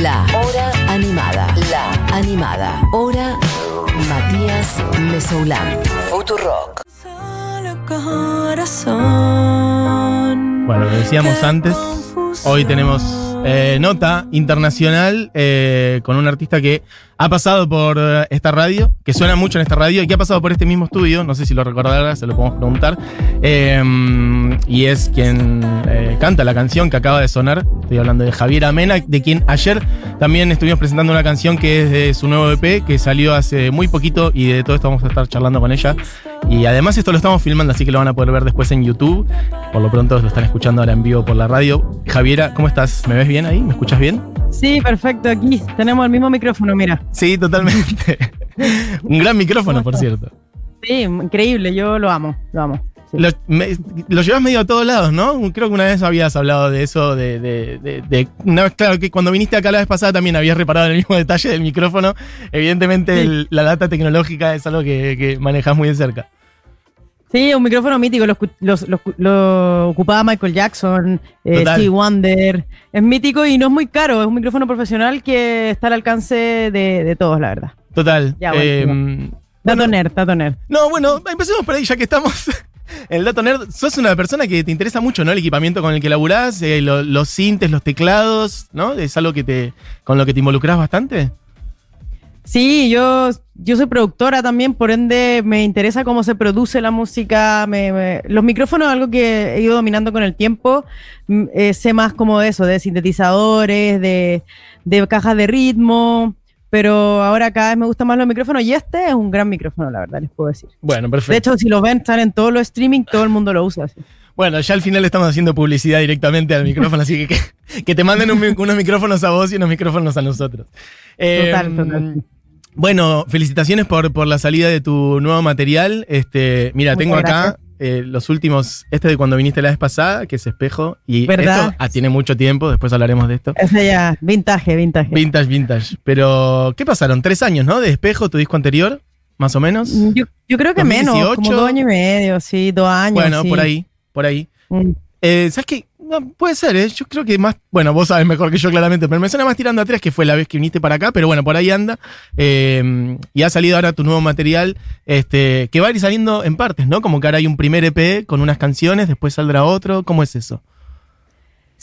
La Hora Animada. La Animada. Hora Matías Mesoulán. Futurock. Bueno, lo decíamos antes. Hoy tenemos eh, nota internacional eh, con un artista que ha pasado por eh, esta radio, que suena mucho en esta radio y que ha pasado por este mismo estudio. No sé si lo recordarás, se lo podemos preguntar. Eh, y es quien eh, canta la canción que acaba de sonar. Estoy hablando de Javier Amena, de quien ayer también estuvimos presentando una canción que es de su nuevo EP, que salió hace muy poquito y de todo esto vamos a estar charlando con ella. Y además esto lo estamos filmando, así que lo van a poder ver después en YouTube. Por lo pronto lo están escuchando ahora en vivo por la radio. Javiera, ¿cómo estás? ¿Me ves bien ahí? ¿Me escuchas bien? Sí, perfecto. Aquí tenemos el mismo micrófono, mira. Sí, totalmente. Un gran micrófono, por cierto. Sí, increíble. Yo lo amo, lo amo. Sí. Lo, me- lo llevas medio a todos lados, ¿no? Creo que una vez habías hablado de eso, de, de- de- de- una vez, claro, que cuando viniste acá la vez pasada también habías reparado en el mismo detalle del micrófono. Evidentemente Sí. el- la data tecnológica es algo que, que manejas muy de cerca. Sí, un micrófono mítico. Lo, los- lo ocupaba Michael Jackson, eh. Stevie Wonder. Es mítico y no es muy caro. Es un micrófono profesional que está al alcance de, de todos, la verdad. Total. Ya, bueno, eh, Dato nerd, dato nerd. no, bueno, empecemos por ahí ya que estamos. El dato nerd, sos una persona que te interesa mucho, ¿no? El equipamiento con el que laburás, eh, lo- los sintes, los teclados, ¿no? Es algo que te, con lo que te involucras bastante. Sí, yo, yo soy productora también, por ende me interesa cómo se produce la música. me- me- los micrófonos es algo que he ido dominando con el tiempo. Mm, eh, sé más como de eso, de sintetizadores, de, de cajas de ritmo, pero ahora cada vez me gustan más los micrófonos y este es un gran micrófono, la verdad, les puedo decir. Bueno, perfecto. De hecho, si lo ven, están en todos los streaming, todo el mundo lo usa. así. Bueno, ya al final estamos haciendo publicidad directamente al micrófono, así que que, que te manden un unos micrófonos a vos y unos micrófonos a nosotros. Eh, Total, total. Bueno, felicitaciones por, por la salida de tu nuevo material. Este, mira, Muchas tengo acá eh, los últimos, este de cuando viniste la vez pasada, que es espejo, y ¿Verdad? esto ah, tiene mucho tiempo, después hablaremos de esto. Ese ya, vintage, vintage. Vintage, vintage. Pero, ¿qué pasaron? Tres años, ¿no? De espejo, tu disco anterior, más o menos. Yo, yo creo que menos, 2018. como dos años y medio, sí, dos años. bueno, sí. por ahí, por ahí. Mm. Eh, ¿Sabes qué? No, puede ser, ¿eh? Yo creo que más. Bueno, vos sabes mejor que yo, claramente, pero me suena más tirando a tres, que fue la vez que viniste para acá, pero bueno, por ahí anda. Eh, y ha salido ahora tu nuevo material, este, que va a ir saliendo en partes, ¿no? Como que ahora hay un primer EP con unas canciones, después saldrá otro. ¿Cómo es eso?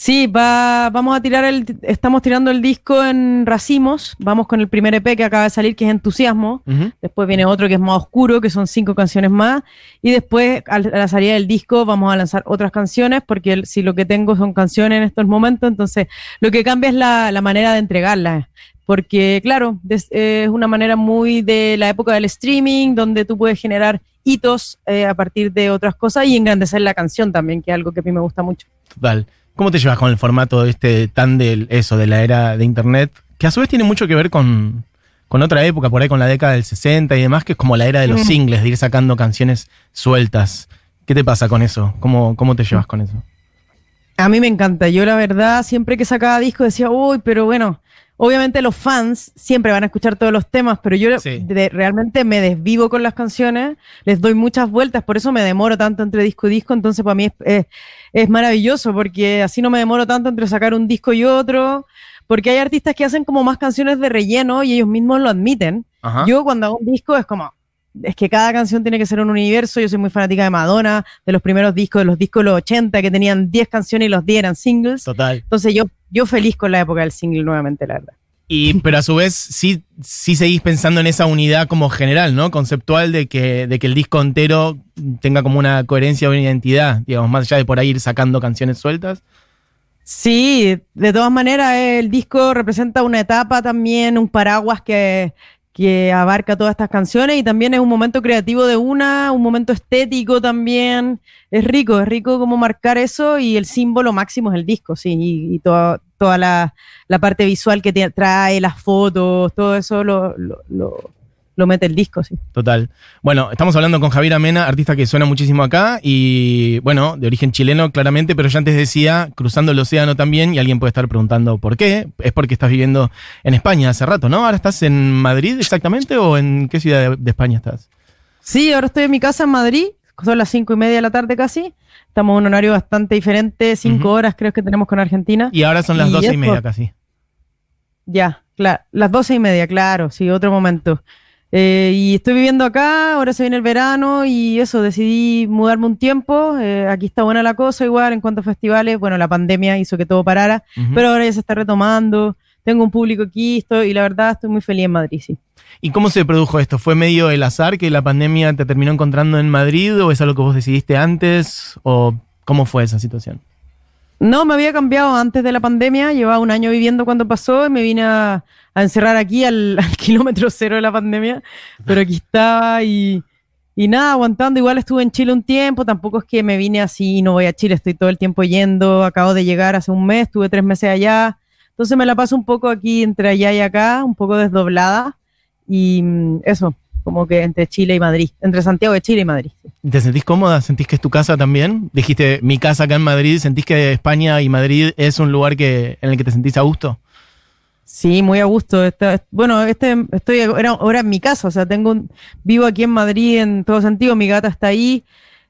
Sí, va, vamos a tirar el, estamos tirando el disco en racimos, vamos con el primer EP que acaba de salir, que es Entusiasmo, después viene otro que es más oscuro, que son cinco canciones más, y después a la salida del disco vamos a lanzar otras canciones, porque el- si lo que tengo son canciones en estos momentos, entonces lo que cambia es la, la manera de entregarlas, porque claro, eh, es una manera muy de la época del streaming, donde tú puedes generar hitos eh, a partir de otras cosas y engrandecer la canción también, que es algo que a mí me gusta mucho. Total. ¿Cómo te llevas con el formato este tan del eso, de la era de internet? Que a su vez tiene mucho que ver con, con otra época, por ahí con la década del 60 y demás, que es como la era de los singles, de ir sacando canciones sueltas. ¿Qué te pasa con eso? ¿Cómo, cómo te llevas con eso? A mí me encanta. Yo la verdad, siempre que sacaba disco decía, uy, pero bueno, obviamente los fans siempre van a escuchar todos los temas, pero yo Sí. de- realmente me desvivo con las canciones, les doy muchas vueltas, por eso me demoro tanto entre disco y disco, entonces para mí es, es- es maravilloso, porque así no me demoro tanto entre sacar un disco y otro, porque hay artistas que hacen como más canciones de relleno y ellos mismos lo admiten. Ajá. Yo cuando hago un disco es como, es que cada canción tiene que ser un universo. Yo soy muy fanática de Madonna, de los primeros discos, de los discos de los 80 que tenían 10 canciones y los 10 eran singles. Total. Entonces yo, yo feliz con la época del single nuevamente, la verdad. Y, pero a su vez, sí, sí seguís pensando en esa unidad como general, ¿no? Conceptual de que, de que el disco entero tenga como una coherencia o una identidad, digamos, más allá de por ahí ir sacando canciones sueltas. Sí, de todas maneras el disco representa una etapa también, un paraguas que, que abarca todas estas canciones y también es un momento creativo de una, un momento estético también. Es rico, es rico como marcar eso y el símbolo máximo es el disco, sí, y, toda, toda la, la parte visual que te trae, las fotos, todo eso lo- lo mete el disco, sí. Total. Bueno, estamos hablando con Javier Amena, artista que suena muchísimo acá y, bueno, de origen chileno claramente, pero ya antes decía, cruzando el océano también, y alguien puede estar preguntando por qué. Es porque estás viviendo en España hace rato, ¿no? ¿Ahora estás en Madrid exactamente o en qué ciudad de, de España estás? Sí, ahora estoy en mi casa en Madrid, son las cinco y media de la tarde casi. Estamos en un horario bastante diferente, cinco horas creo que tenemos con Argentina. Y ahora son las Y doce y media casi. Ya, claro. Las doce y media, claro, sí, otro momento. Eh, y estoy viviendo acá, ahora se viene el verano y eso, decidí mudarme un tiempo. eh, aquí está buena la cosa igual en cuanto a festivales. Bueno, la pandemia hizo que todo parara, pero ahora ya se está retomando. Tengo un público aquí estoy, y la verdad estoy muy feliz en Madrid, sí. ¿Y cómo se produjo esto? ¿Fue medio el azar que la pandemia te terminó encontrando en Madrid o es algo que vos decidiste antes o cómo fue esa situación? No, me había cambiado antes de la pandemia, llevaba un año viviendo cuando pasó y me vine a, encerrar aquí al, kilómetro cero de la pandemia, pero aquí estaba y, y nada, aguantando. Igual estuve en Chile un tiempo, tampoco es que me vine así no voy a Chile, estoy todo el tiempo yendo, acabo de llegar hace un mes, estuve tres meses allá, entonces me la paso un poco aquí entre allá y acá, un poco desdoblada y mm, eso, como que entre Chile y Madrid, entre Santiago de Chile y Madrid. sí. ¿Te sentís cómoda? ¿Sentís que es tu casa también? Dijiste mi casa acá en Madrid. ¿Sentís que España y Madrid es un lugar que, en el que te sentís a gusto? Sí, muy a gusto. Bueno, este, estoy ahora, ahora en mi casa, o sea, tengo un- vivo aquí en Madrid en todo sentido, mi gata está ahí,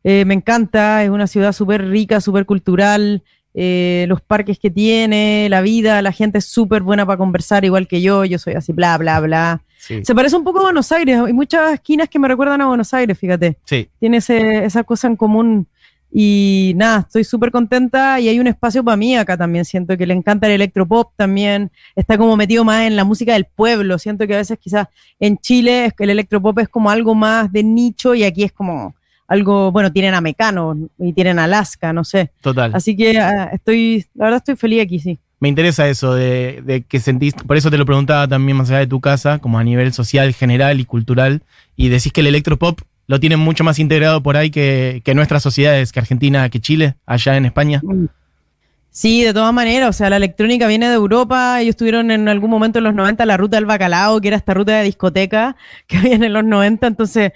eh, me encanta, es una ciudad súper rica, súper cultural, eh, los parques que tiene, la vida, la gente es súper buena para conversar, igual que yo, yo soy así, bla, bla, bla. Sí. Se parece un poco a Buenos Aires, hay muchas esquinas que me recuerdan a Buenos Aires, fíjate Sí. tiene ese- esa cosa en común. Y nada, estoy súper contenta y hay un espacio para mí acá también. Siento que le encanta el electropop también. Está como metido más en la música del pueblo. Siento que a veces quizás en Chile el electropop es como algo más de nicho y aquí es como algo, bueno, tienen a Mecano y tienen a Alaska, no sé. Total. Así que ah, estoy, la verdad estoy feliz aquí, sí. Me interesa eso de, de que sentís, por eso te lo preguntaba también más allá de tu casa, como a nivel social, general y cultural, y decís que el electropop lo tienen mucho más integrado por ahí que, nuestras sociedades, que Argentina, que Chile, allá en España. Sí, de todas maneras, o sea, la electrónica viene de Europa, ellos tuvieron en algún momento en los 90 la ruta del bacalao, que era esta ruta de discoteca que habían en los 90, entonces,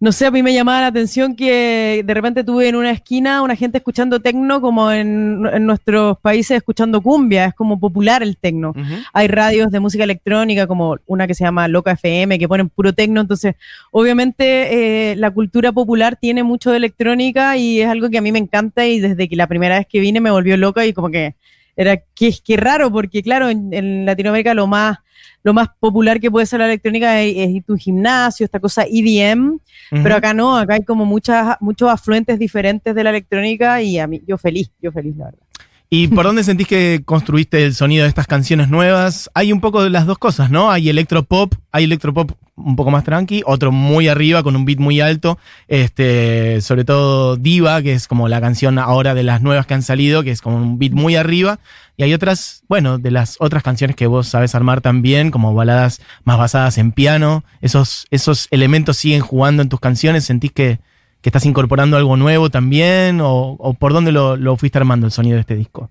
no sé, a mí me llamaba la atención que de repente tuve en una esquina una gente escuchando tecno como en, en nuestros países escuchando cumbia, es como popular el tecno. Hay radios de música electrónica como una que se llama Loca FM que ponen puro tecno, entonces obviamente eh, la cultura popular tiene mucho de electrónica y es algo que a mí me encanta y desde que la primera vez que vine me volvió loca y como que era que qué raro porque claro en, en Latinoamérica lo más lo más popular que puede ser la electrónica es, es un gimnasio, esta cosa EDM, Ujú. pero acá no, acá hay como muchas muchos afluentes diferentes de la electrónica y a mí yo feliz, yo feliz la verdad. ¿Y por dónde sentís que construiste el sonido de estas canciones nuevas? Hay un poco de las dos cosas, ¿no? Hay electropop, hay electropop un poco más tranqui, otro muy arriba con un beat muy alto, este, sobre todo Diva, que es como la canción ahora de las nuevas que han salido, que es como un beat muy arriba, y hay otras, bueno, de las otras canciones que vos sabes armar también, como baladas más basadas en piano, esos, esos elementos siguen jugando en tus canciones, sentís que, estás incorporando algo nuevo también, o, por dónde lo, fuiste armando el sonido de este disco?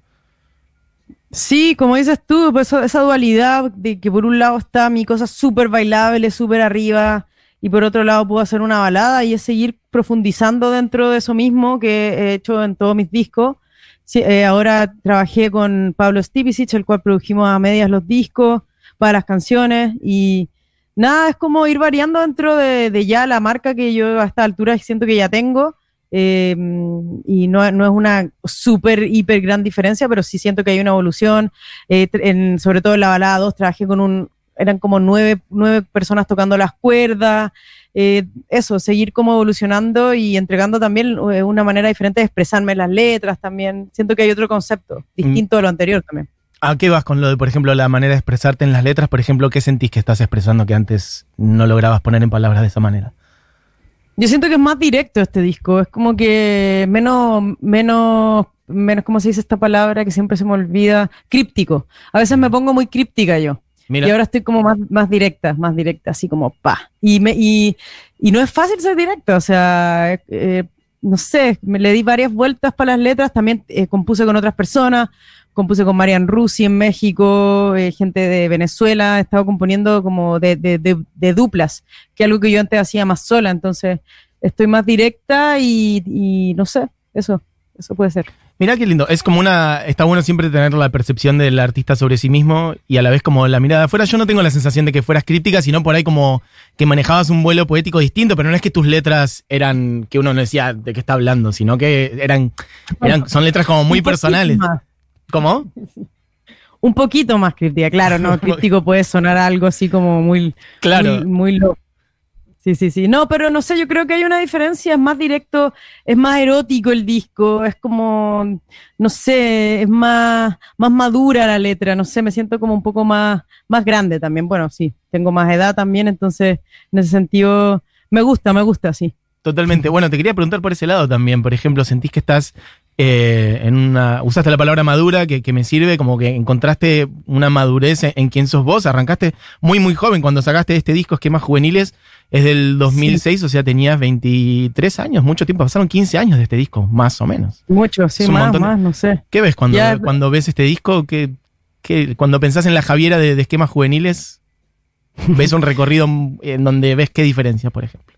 Sí, como dices tú, pues esa dualidad de que por un lado está mi cosa súper bailable, súper arriba, y por otro lado puedo hacer una balada y es seguir profundizando dentro de eso mismo que he hecho en todos mis discos. Eh, ahora trabajé con Pablo Stipicic, el cual produjimos a medias los discos para las canciones y nada, es como ir variando dentro de, de ya la marca que yo a esta altura siento que ya tengo. eh, y no, no es una súper, hiper gran diferencia, pero sí siento que hay una evolución. Eh, en- sobre todo en la balada 2 trabajé con un, eran como nueve, nueve personas tocando las cuerdas. eh, eso, seguir como evolucionando y entregando también eh, una manera diferente de expresarme las letras también. Siento que hay otro concepto, distinto de lo anterior también. ¿A qué vas con lo de, por ejemplo, la manera de expresarte en las letras? Por ejemplo, ¿qué sentís que estás expresando que antes no lograbas poner en palabras de esa manera? Yo siento que es más directo este disco, es como que menos, menos, menos, ¿cómo se dice esta palabra que siempre se me olvida? Críptico. A veces me pongo muy críptica yo. Mira, Y ahora estoy como más, más directa, más directa, así como pa. Y, me, y, y no es fácil ser directa, o sea, eh, eh, no sé, me le di varias vueltas para las letras, también eh, compuse con otras personas, compuse con Marian Rusi en México, eh, gente de Venezuela, he estado componiendo como de, de, de, de duplas, que es algo que yo antes hacía más sola, entonces estoy más directa y, y no sé, eso, eso puede ser. mira qué lindo. Es como una. Está bueno siempre tener la percepción del artista sobre sí mismo y a la vez como la mirada afuera. Yo no tengo la sensación de que fueras crítica, sino por ahí como que manejabas un vuelo poético distinto, pero no es que tus letras eran que uno no decía de qué está hablando, sino que eran. eran son letras como muy personales. ¿Cómo? Un poquito más críptica, claro, no, críptico puede sonar algo así como muy, claro. muy, muy loco. Sí, sí, sí. No, pero no sé, yo creo que hay una diferencia, es más directo, es más erótico el disco, es como, no sé, es más, más madura la letra, no sé, me siento como un poco más, más grande también. Bueno, sí, tengo más edad también, entonces en ese sentido me gusta, me gusta, sí. Totalmente. Bueno, te quería preguntar por ese lado también. Por ejemplo, ¿sentís que estás eh, en una. Usaste la palabra madura que, me sirve, como que encontraste una madurez en, en, quien sos vos. Arrancaste muy, muy joven cuando sacaste este disco, Esquemas Juveniles. Es del 2006, o sea, tenías 23 años, mucho tiempo. Pasaron 15 años de este disco, más o menos. Mucho, sí, más, más, no sé. ¿Qué ves cuando, cuando ves este disco? ¿Qué, cuando pensás en la Javiera de, de esquemas juveniles, ves un recorrido en donde ves qué diferencia, por ejemplo?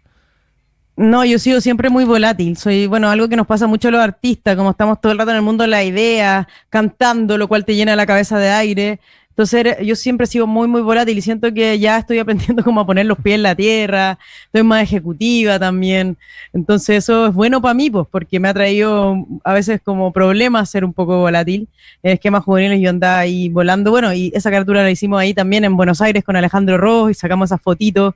No, yo sigo siempre muy volátil. Soy, bueno, algo que nos pasa mucho a los artistas, como estamos todo el rato en el mundo de la idea, cantando, lo cual te llena la cabeza de aire. Entonces yo siempre sigo muy, muy volátil y siento que ya estoy aprendiendo cómo a poner los pies en la tierra, estoy más ejecutiva también. Entonces eso es bueno para mí, pues, porque me ha traído a veces como problemas ser un poco volátil. Esquemas juveniles yo andaba ahí volando. Bueno, y esa captura la hicimos ahí también en Buenos Aires con Alejandro Ross y sacamos esas fotitos.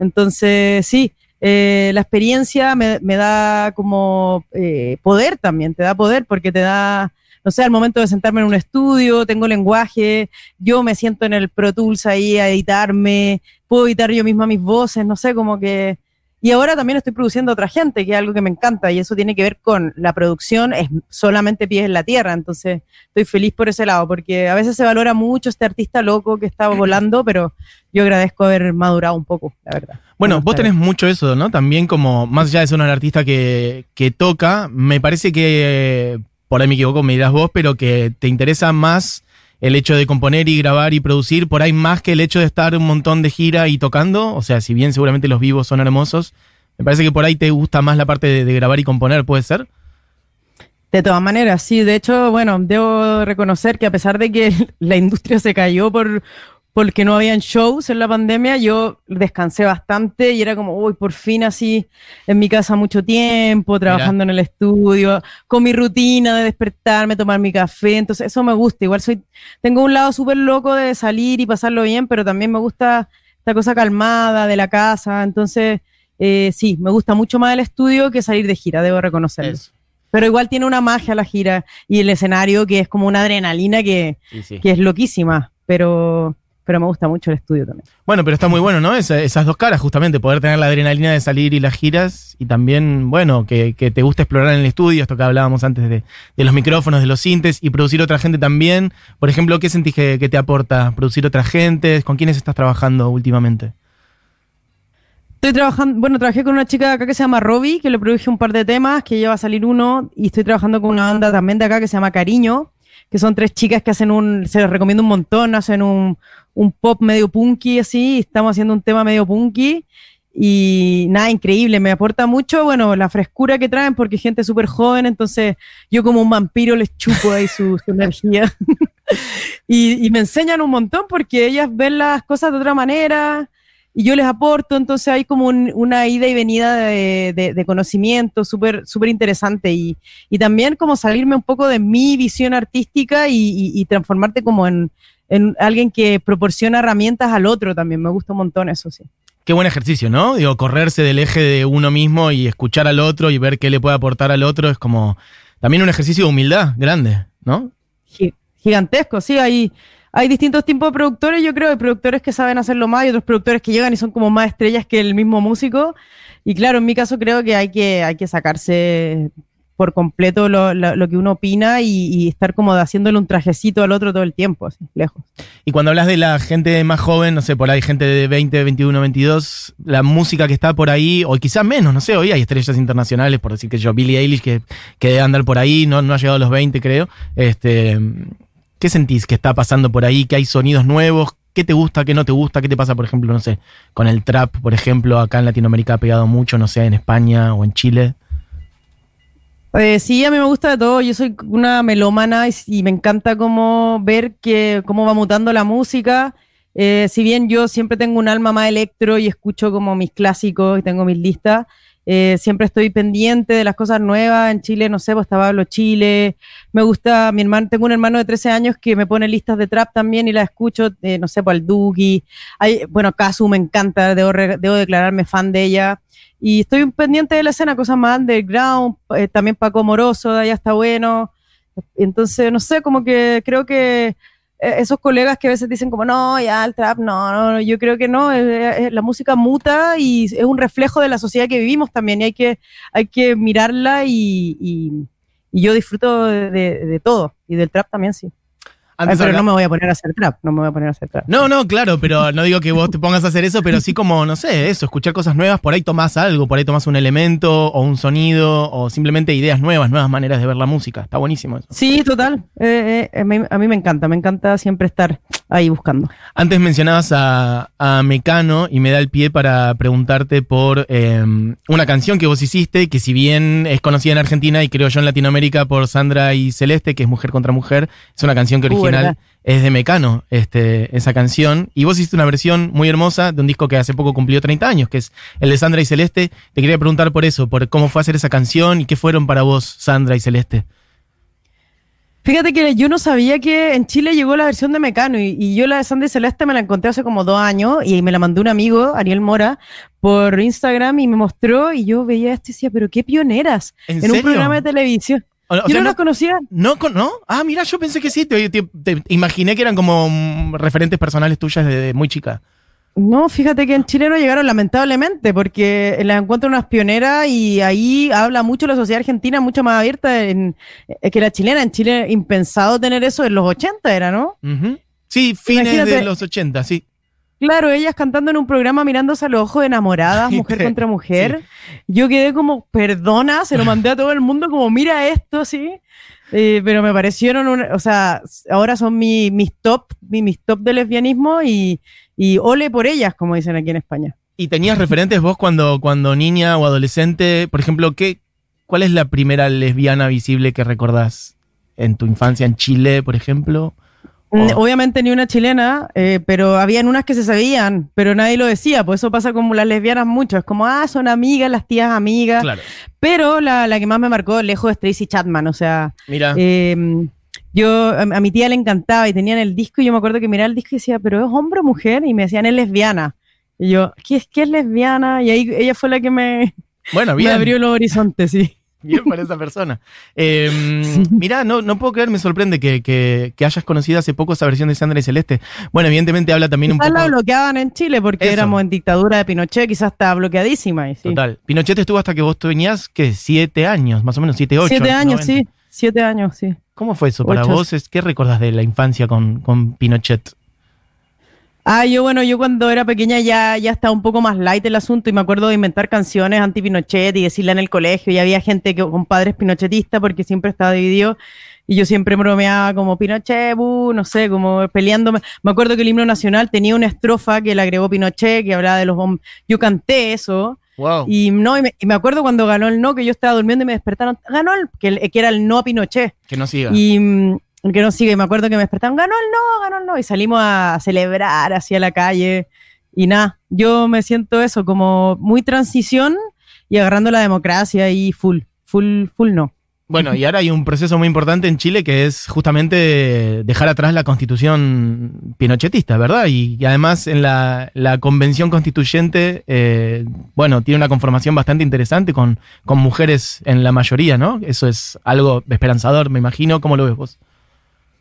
Entonces, sí, eh, la experiencia me, da como eh, poder también, te da poder porque te da, no sé, al momento de sentarme en un estudio, tengo lenguaje, yo me siento en el Pro Tools ahí a editarme, puedo editar yo misma mis voces, no sé, como que y ahora también estoy produciendo a otra gente, que es algo que me encanta, y eso tiene que ver con la producción, es solamente pies en la tierra, entonces estoy feliz por ese lado, porque a veces se valora mucho este artista loco que estaba volando, pero yo agradezco haber madurado un poco, la verdad. Bueno, vos tenés mucho eso, ¿no? También como, más allá de ser un artista que, que toca, me parece que, por ahí me equivoco, me dirás vos, pero que te interesa más el hecho de componer y grabar y producir, por ahí más que el hecho de estar un montón de gira y tocando, o sea, si bien seguramente los vivos son hermosos, me parece que por ahí te gusta más la parte de, grabar y componer, ¿puede ser? De todas maneras, sí. De hecho, bueno, debo reconocer que a pesar de que la industria se cayó por, porque no habían shows en la pandemia, yo descansé bastante y era como, uy, por fin así en mi casa mucho tiempo, trabajando en el estudio, con mi rutina de despertarme, tomar mi café, entonces eso me gusta, igual soy, tengo un lado súper loco de salir y pasarlo bien, pero también me gusta esta cosa calmada de la casa, entonces eh, sí, me gusta mucho más el estudio que salir de gira, debo reconocerlo. Pero igual tiene una magia la gira y el escenario que es como una adrenalina que, que es loquísima, pero pero me gusta mucho el estudio también. Bueno, pero está muy bueno, ¿no? esas dos caras, justamente, poder tener la adrenalina de salir y las giras, y también, bueno, que, te gusta explorar en el estudio, esto que hablábamos antes de, los micrófonos, de los sintes, y producir otra gente también. Por ejemplo, ¿qué sentís que, te aporta producir otra gente? ¿Con quiénes estás trabajando últimamente? Estoy trabajando, bueno, trabajé con una chica de acá que se llama Robbie, que le produje un par de temas, que lleva a salir uno, y estoy trabajando con una banda también de acá que se llama Cariño, que son tres chicas que hacen un, se les recomiendo un montón, hacen un, un pop medio punky así, estamos haciendo un tema medio punky y nada, increíble, me aporta mucho, bueno, la frescura que traen porque gente súper joven, entonces yo como un vampiro les chupo ahí su, energía. Y, me enseñan un montón porque ellas ven las cosas de otra manera y yo les aporto, entonces hay como una ida y venida de, conocimiento súper súper interesante y, también como salirme un poco de mi visión artística y transformarte como en, en alguien que proporciona herramientas al otro también. Me gusta un montón eso, sí. Qué buen ejercicio, ¿no? Digo, correrse del eje de uno mismo y escuchar al otro y ver qué le puede aportar al otro es como también un ejercicio de humildad grande, ¿no? Gigantesco, sí, hay, hay distintos tipos de productores, yo creo, hay productores que saben hacerlo más y otros productores que llegan y son como más estrellas que el mismo músico. Y claro, en mi caso creo que hay que, hay que sacarse por completo lo, lo, que uno opina y, estar como haciéndole un trajecito al otro todo el tiempo, lejos. Y cuando hablas de la gente más joven, no sé, por ahí gente de 20, 21, 22, la música que está por ahí, o quizás menos, no sé, hoy hay estrellas internacionales, por decir que yo, Billie Eilish, que, que debe andar por ahí, no, no ha llegado a los 20, creo. Este, ¿Qué sentís que está pasando por ahí? ¿Que hay sonidos nuevos? ¿Qué te gusta? ¿Qué no te gusta? ¿Qué te pasa, por ejemplo, no sé, con el trap, por ejemplo, acá en Latinoamérica ha pegado mucho, no sé, en España o en Chile? Eh, sí, a mí me gusta de todo. Yo soy una melómana y, me encanta cómo ver que, cómo va mutando la música. Eh, si bien yo siempre tengo un alma más electro y escucho como mis clásicos y tengo mis listas, Eh, siempre estoy pendiente de las cosas nuevas. En Chile, no sé, pues está Pablo Chile. Me gusta, mi hermano, tengo un hermano de 13 años que me pone listas de trap también y la escucho, eh, no sé, pues al Duki. Hay, bueno, Kazu me encanta, debo, debo declararme fan de ella. Y estoy pendiente de la escena, cosas más underground. Eh, también Paco Moroso, de allá está bueno. Entonces, no sé, como que creo que esos colegas que a veces dicen como, no, ya el trap, no, no, yo creo que no, la música muta y es un reflejo de la sociedad que vivimos también y hay que, hay que mirarla y, y, yo disfruto de, todo y del trap también sí pero no me voy a poner a hacer trap, no me voy a poner a hacer trap. No, no, claro, pero no digo que vos te pongas a hacer eso, pero sí como, no sé, eso, escuchar cosas nuevas, por ahí tomás algo, por ahí tomás un elemento o un sonido o simplemente ideas nuevas, nuevas maneras de ver la música. Está buenísimo eso. Sí, total. Eh, eh, a, mí, me encanta, me encanta siempre estar ahí buscando. Antes mencionabas a, Mecano y me da el pie para preguntarte por em, una canción que vos hiciste, que si bien es conocida en Argentina y creo yo en Latinoamérica por Sandra y Celeste, que es Mujer contra Mujer, es una canción que es de Mecano, este, esa canción. Y vos hiciste una versión muy hermosa de un disco que hace poco cumplió 30 años, que es el de Sandra y Celeste. Te quería preguntar por eso, por cómo fue hacer esa canción y qué fueron para vos Sandra y Celeste. Fíjate que yo no sabía que en Chile llegó la versión de Mecano y, yo la de Sandra y Celeste me la encontré hace como dos años y me la mandó un amigo, Ariel Mora, por Instagram y me mostró y yo veía esto y decía, pero qué pioneras en, un programa de televisión yo no, las conocía. No, no. Ah, mira, yo pensé que sí. Te, imaginé que eran como mm, referentes personales tuyas desde muy chica. No, fíjate que en Chile no llegaron lamentablemente, porque la encuentro unas pioneras y ahí habla mucho la sociedad argentina, mucho más abierta en, eh, que la chilena. En Chile impensado tener eso en los 80 era, ¿no? Sí, fines de los 80, sí. Claro, ellas cantando en un programa mirándose a los ojos enamoradas, mujer contra mujer. Yo quedé como, perdona, se lo mandé a todo el mundo como, mira esto, sí. Eh, pero me parecieron, o sea, ahora son mis top, mis top de lesbianismo y, y ole por ellas, como dicen aquí en España. ¿Y tenías referentes vos cuando, cuando niña o adolescente? Por ejemplo, ¿qué, ¿cuál es la primera lesbiana visible que recordás en tu infancia en Chile, por ejemplo? Oh. Obviamente ni una chilena, eh, pero habían unas que se sabían, pero nadie lo decía, pues eso pasa como las lesbianas mucho, es como, ah, son amigas, las tías amigas. Claro. Pero la, que más me marcó lejos es Tracy Chapman, o sea, Mira. Em, yo a, mi tía le encantaba y tenían el disco y yo me acuerdo que miraba el disco y decía, pero es hombre o mujer, y me decían, es lesbiana. Y yo, ¿qué es, qué es lesbiana? Y ahí ella fue la que me, bueno, bien. me abrió los horizontes, sí. Bien para esa persona. Eh, Mira, no, no puedo creer, me sorprende que, hayas conocido hace poco esa versión de Sandra y Celeste. Bueno, evidentemente habla también un poco. la bloqueaban en Chile porque éramos en dictadura de Pinochet, quizás estaba bloqueadísima. Total. Pinochet estuvo hasta que vos tenías, ¿qué? Siete años, más o menos, siete, ocho. Siete años, sí. Siete años, sí. ¿Cómo fue eso para vos? ¿Qué recordás de la infancia con, con Pinochet? Ah, yo bueno, yo cuando era pequeña ya, ya estaba un poco más light el asunto y me acuerdo de inventar canciones anti-Pinochet y decirla en el colegio y había gente que, con padres pinochetistas porque siempre estaba dividido y yo siempre bromeaba como Pinochet, no sé, como peleándome. Me acuerdo que el himno nacional tenía una estrofa que le agregó Pinochet que hablaba de los bombos. Yo canté eso. Y no, y me, acuerdo cuando ganó el no, que yo estaba durmiendo y me despertaron, ganó el, que, que era el no a Pinochet. Que no siga. Y que no sigue. Me acuerdo que me despertaron, ganó el no, ganó el no. Y salimos a celebrar hacia la calle. Y nada, yo me siento eso, como muy transición y agarrando la democracia y full, full, full no. Bueno, y ahora hay un proceso muy importante en Chile que es justamente dejar atrás la constitución pinochetista, ¿verdad? Y, además en la, convención constituyente, eh, bueno, tiene una conformación bastante interesante con, con mujeres en la mayoría, ¿no? Eso es algo esperanzador, me imagino. ¿Cómo lo ves vos?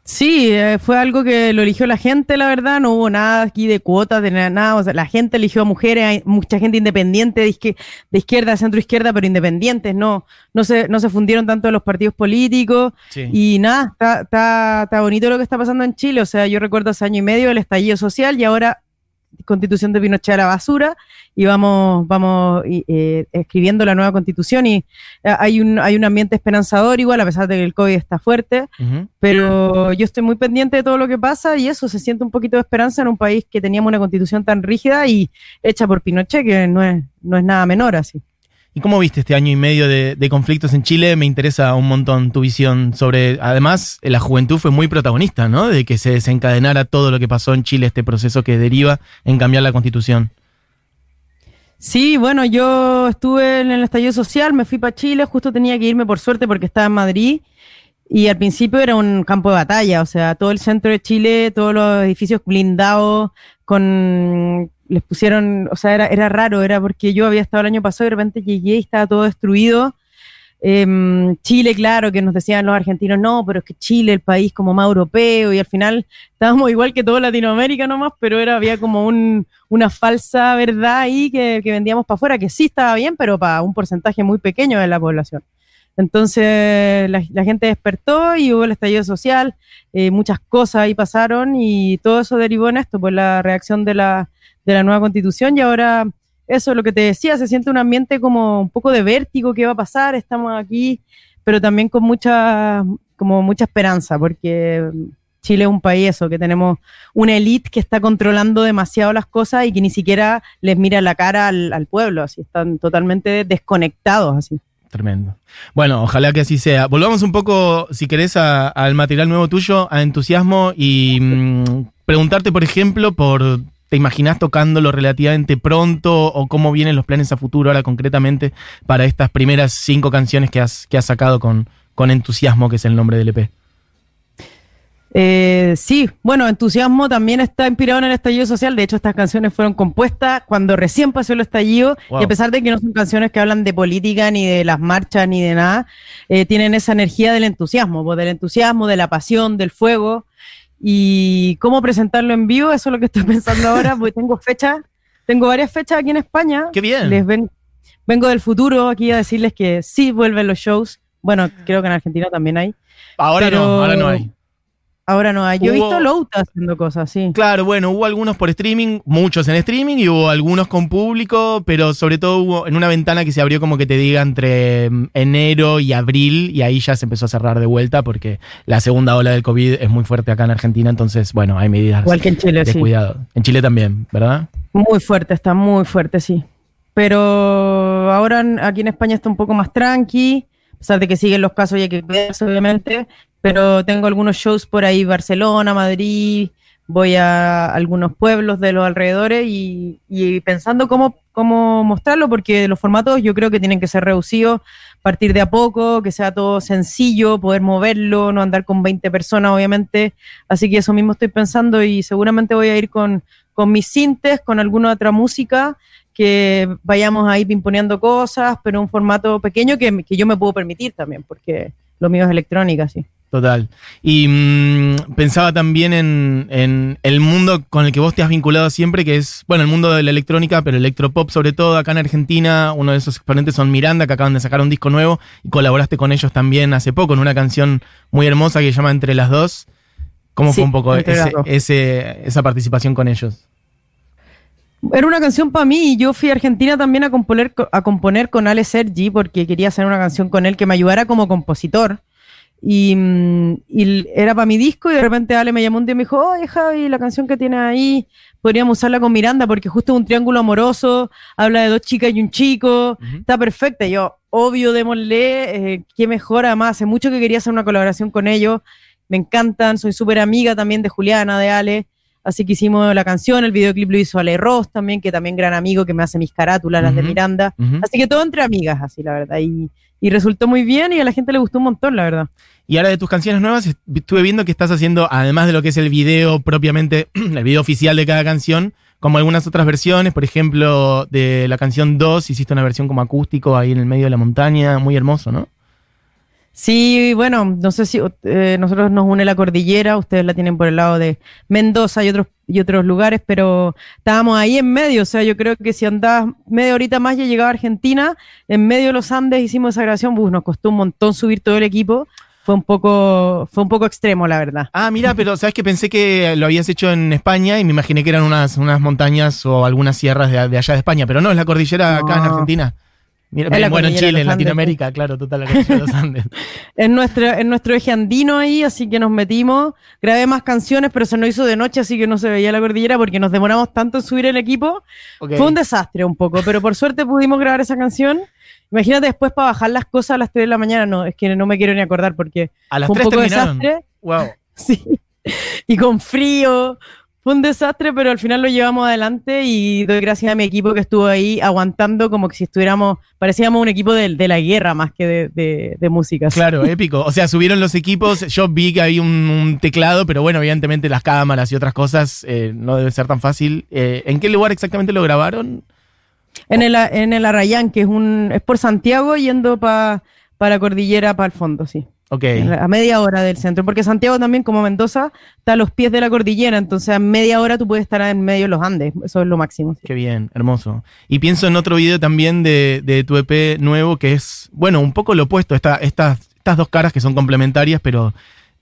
Sí, eh, fue algo que lo eligió la gente, la verdad, no hubo nada aquí de cuotas, de nada, o sea, la gente eligió a mujeres, hay mucha gente independiente de, de izquierda, centro izquierda, pero independientes, no, no se, no se fundieron tanto los partidos políticos y nada, está, está bonito lo que está pasando en Chile, o sea, yo recuerdo hace año y medio el estallido social y ahora constitución de Pinochet a la basura y vamos, vamos eh, escribiendo la nueva constitución y eh, hay un, hay un ambiente esperanzador igual, a pesar de que el COVID está fuerte, pero yo estoy muy pendiente de todo lo que pasa y eso, se siente un poquito de esperanza en un país que teníamos una constitución tan rígida y hecha por Pinochet, que no es, no es nada menor así. ¿Y cómo viste este año y medio de, conflictos en Chile? Me interesa un montón tu visión sobre. Además, la juventud fue muy protagonista, ¿no? De que se desencadenara todo lo que pasó en Chile, este proceso que deriva en cambiar la constitución. Sí, bueno, yo estuve en el estallido social, me fui para Chile, justo tenía que irme por suerte porque estaba en Madrid y al principio era un campo de batalla, o sea, todo el centro de Chile, todos los edificios blindados, con les pusieron, o sea, era, era raro, era porque yo había estado el año pasado y de repente llegué y estaba todo destruido. Em, Chile, claro, que nos decían los argentinos, no, pero es que Chile, el país como más europeo, y al final estábamos igual que todo Latinoamérica nomás, pero era, había como un, una falsa verdad ahí que, que vendíamos para afuera, que sí estaba bien, pero para un porcentaje muy pequeño de la población. Entonces la, gente despertó y hubo el estallido social, eh, muchas cosas ahí pasaron y todo eso derivó en esto, pues la reacción de la, de la nueva constitución y ahora eso es lo que te decía, se siente un ambiente como un poco de vértigo, ¿qué va a pasar? Estamos aquí, pero también con mucha, como mucha esperanza, porque Chile es un país eso, que tenemos una élite que está controlando demasiado las cosas y que ni siquiera les mira la cara al, al pueblo, así están totalmente desconectados así. Tremendo. Bueno, ojalá que así sea. Volvamos un poco, si querés, al material nuevo tuyo, a entusiasmo y mm, preguntarte, por ejemplo, por ¿Te imaginas tocándolo relativamente pronto o cómo vienen los planes a futuro ahora concretamente para estas primeras cinco canciones que has, que has sacado con, con entusiasmo, que es el nombre del EP? Eh, sí, bueno, Entusiasmo también está inspirado en el estallido social. De hecho, estas canciones fueron compuestas cuando recién pasó el estallido. Y a pesar de que no son canciones que hablan de política, ni de las marchas, ni de nada, eh, tienen esa energía del entusiasmo, pues, del entusiasmo, de la pasión, del fuego. Y cómo presentarlo en vivo, eso es lo que estoy pensando ahora, porque tengo fechas, tengo varias fechas aquí en España. ¡Qué bien! Les vengo del futuro aquí a decirles que sí vuelven los shows. Bueno, creo que en Argentina también hay. Ahora no, ahora no hay. Ahora no hay. Yo he visto Louta haciendo cosas, sí. Claro, bueno, hubo algunos por streaming, muchos en streaming y hubo algunos con público, pero sobre todo hubo en una ventana que se abrió como que te diga entre mm, enero y abril y ahí ya se empezó a cerrar de vuelta porque la segunda ola del COVID es muy fuerte acá en Argentina, entonces, bueno, hay medidas Igual que en Chile, de cuidado. En Chile también, ¿verdad? Muy fuerte, está muy fuerte, sí. Pero ahora aquí en España está un poco más tranqui, a pesar de que siguen los casos y hay que cuidarse, obviamente pero tengo algunos shows por ahí, Barcelona, Madrid, voy a algunos pueblos de los alrededores y, pensando cómo, cómo mostrarlo, porque los formatos yo creo que tienen que ser reducidos, partir de a poco, que sea todo sencillo, poder moverlo, no andar con 20 personas, obviamente. Así que eso mismo estoy pensando y seguramente voy a ir con, con mis sintes, con alguna otra música, que vayamos ahí pimponeando cosas, pero un formato pequeño que, que yo me puedo permitir también, porque lo mío es electrónica, sí. Total. Y mm, pensaba también en, el mundo con el que vos te has vinculado siempre, que es, bueno, el mundo de la electrónica, pero electropop sobre todo. Acá en Argentina, uno de esos exponentes son Miranda, que acaban de sacar un disco nuevo y colaboraste con ellos también hace poco en una canción muy hermosa que se llama Entre las dos. ¿Cómo fue un poco ese, esa participación con ellos? Era una canción para mí y yo fui a Argentina también a componer, a componer con Ale Sergi porque quería hacer una canción con él que me ayudara como compositor. Mm, y, era para mi disco y de repente Ale me llamó un día y me dijo, oye Javi, la canción que tienes ahí, podríamos usarla con Miranda porque justo es un triángulo amoroso, habla de dos chicas y un chico, está perfecta. yo, obvio, démosle, eh, qué mejor, además, hace mucho que quería hacer una colaboración con ellos, me encantan, soy súper amiga también de Juliana, de Ale, así que hicimos la canción, el videoclip lo hizo Ale Ross también, que también gran amigo que me hace mis carátulas, las de Miranda, así que todo entre amigas, así la verdad, y, y resultó muy bien y a la gente le gustó un montón, la verdad. Y ahora de tus canciones nuevas, estuve viendo que estás haciendo, además de lo que es el video propiamente, el video oficial de cada canción, como algunas otras versiones, por ejemplo, de la canción 2, hiciste una versión como acústico ahí en el medio de la montaña, muy hermoso, ¿no? Sí, bueno, no sé si eh, nosotros nos une la cordillera, ustedes la tienen por el lado de Mendoza y otros, y otros lugares, pero estábamos ahí en medio, o sea, yo creo que si andabas media horita más ya llegaba a Argentina, en medio de los Andes hicimos esa grabación, nos costó un montón subir todo el equipo, fue un poco fue un poco extremo, la verdad. Ah, mira, pero sabes que pensé que lo habías hecho en España y me imaginé que eran unas, unas montañas o algunas sierras de, allá de España, pero no, es la cordillera acá en Argentina. Mira, bueno, en Chile, en Latinoamérica, claro, total, la cordillera de los Andes. en, nuestro, en nuestro eje andino ahí, así que nos metimos, grabé más canciones, pero se nos hizo de noche, así que no se veía la cordillera porque nos demoramos tanto en subir el equipo. Fue un desastre un poco, pero por suerte pudimos grabar esa canción Imagínate después para bajar las cosas a las 3 de la mañana, no, es que no me quiero ni acordar porque a las fue un poco desastre. Wow. Sí. Y con frío, fue un desastre, pero al final lo llevamos adelante y doy gracias a mi equipo que estuvo ahí aguantando como que si estuviéramos, parecíamos un equipo de, de la guerra más que de, de, de, música. Claro, épico. O sea, subieron los equipos, yo vi que había un, un teclado, pero bueno, evidentemente las cámaras y otras cosas eh, no debe ser tan fácil. Eh, ¿En qué lugar exactamente lo grabaron? En el, en el Arrayán, que es un es por Santiago yendo para pa la cordillera, para el fondo, sí. A media hora del centro, porque Santiago también, como Mendoza, está a los pies de la cordillera, entonces a media hora tú puedes estar en medio de los Andes, eso es lo máximo. Qué bien, hermoso. Y pienso en otro video también de, de tu EP nuevo, que es, bueno, un poco lo opuesto, estas, estas dos caras que son complementarias, pero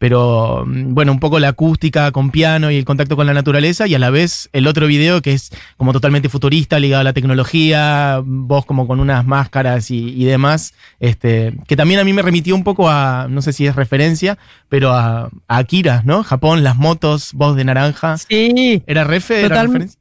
pero mm, bueno, un poco la acústica con piano y el contacto con la naturaleza y a la vez el otro video que es como totalmente futurista, ligado a la tecnología, vos como con unas máscaras y, demás, este, que también a mí me remitió un poco a, no sé si es referencia, pero a, Akira, ¿no? Japón, las motos, voz de naranja. Sí. ¿Era refe? ¿Era referencia?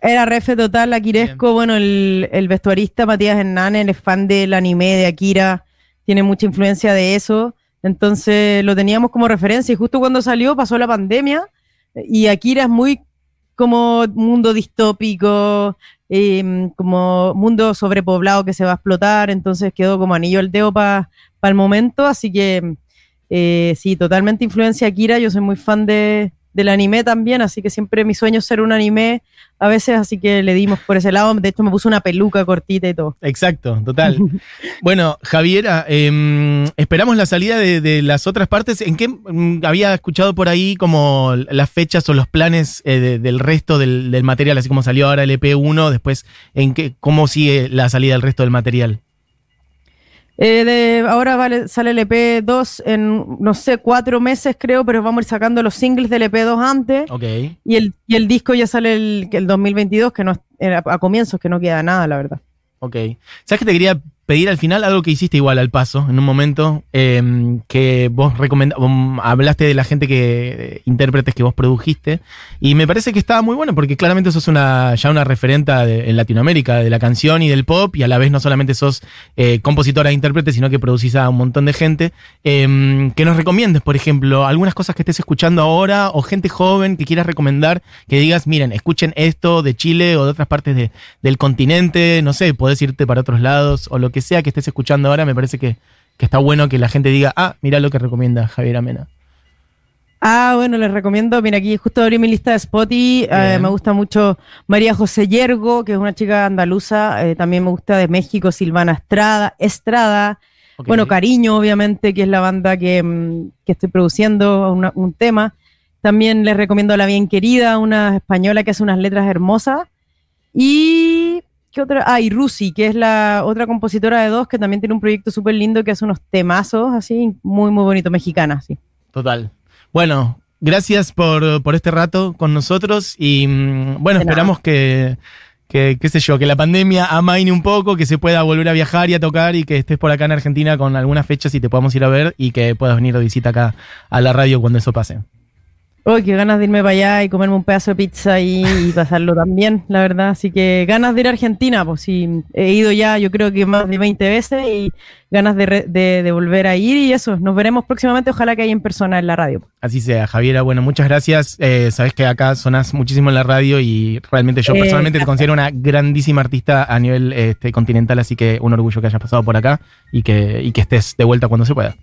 Era refe total, Akiresco, bueno, el, el vestuarista Matías Hernández, el fan del anime de Akira, tiene mucha influencia de eso. Entonces lo teníamos como referencia y justo cuando salió pasó la pandemia y Akira es muy como mundo distópico, em, como mundo sobrepoblado que se va a explotar, entonces quedó como anillo al dedo para el momento, así que eh, sí, totalmente influencia Akira, yo soy muy fan de, del anime también, así que siempre mi sueño es ser un anime a veces, así que le dimos por ese lado. De hecho, me puso una peluca cortita y todo. Exacto, total. bueno, Javiera, em, esperamos la salida de, las otras partes. ¿En qué mm, había escuchado por ahí como las fechas o los planes eh, del resto del, del, material, así como salió ahora el EP1, después en qué, cómo sigue la salida del resto del material? Eh, de, ahora vale, sale el EP2 en, no sé, cuatro meses creo, pero vamos a ir sacando los singles del EP2 antes. Okay. Y, el, y el disco ya sale el, el 2022, que no a comienzos, que no queda nada, la verdad. Ok. ¿Sabes que te quería pedir al final algo que hiciste igual al paso, en un momento, em, que vos hablaste de la gente que, intérpretes que vos produjiste, y me parece que estaba muy bueno, porque claramente sos una, ya una referenta en Latinoamérica de la canción y del pop, y a la vez no solamente sos eh, compositora e intérprete, sino que producís a un montón de gente. Em, que nos recomiendes, por ejemplo, algunas cosas que estés escuchando ahora, o gente joven que quieras recomendar, que digas, miren, escuchen esto de Chile o de otras partes de, del continente, no sé, podés irte para otros lados, o lo que que sea que estés escuchando ahora, me parece que, está bueno que la gente diga, ah, mira lo que recomienda Javier Amena. Ah, bueno, les recomiendo, mira, aquí justo abrí mi lista de Spotify, eh, me gusta mucho María José Yergo, que es una chica andaluza, eh, también me gusta de México, Silvana Estrada, Estrada, bueno, Cariño, obviamente, que es la banda que, mm, estoy produciendo un tema. También les recomiendo a La Bien Querida, una española que hace unas letras hermosas. Y otra? Ah, y Rusi, que es la otra compositora de dos, que también tiene un proyecto súper lindo que hace unos temazos así, muy, muy bonito, mexicana, sí. Total. Bueno, gracias por, por este rato con nosotros y mm, bueno, esperamos que, que, qué sé yo, que la pandemia amaine un poco, que se pueda volver a viajar y a tocar y que estés por acá en Argentina con algunas fechas y te podamos ir a ver y que puedas venir de visita acá a la radio cuando eso pase. Uy, qué ganas de irme para allá y comerme un pedazo de pizza y, pasarlo también, la verdad. Así que ganas de ir a Argentina, pues sí, he ido ya yo creo que más de 20 veces y ganas de, de, volver a ir y eso, nos veremos próximamente, ojalá que haya en persona en la radio. Así sea, Javiera, bueno, muchas gracias. Eh, sabes que acá sonas muchísimo en la radio y realmente yo eh, personalmente te considero una grandísima artista a nivel este, continental, así que un orgullo que hayas pasado por acá y que, y que estés de vuelta cuando se pueda.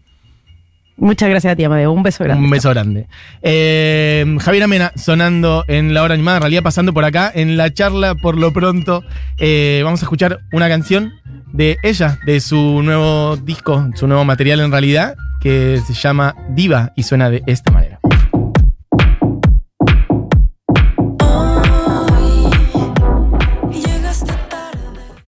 Muchas gracias a ti, Amadeo. Un beso grande. Un beso grande. Eh, Javier Amena sonando en la hora animada, en realidad pasando por acá en la charla por lo pronto. Eh, vamos a escuchar una canción de ella, de su nuevo disco, su nuevo material en realidad, que se llama Diva y suena de esta manera.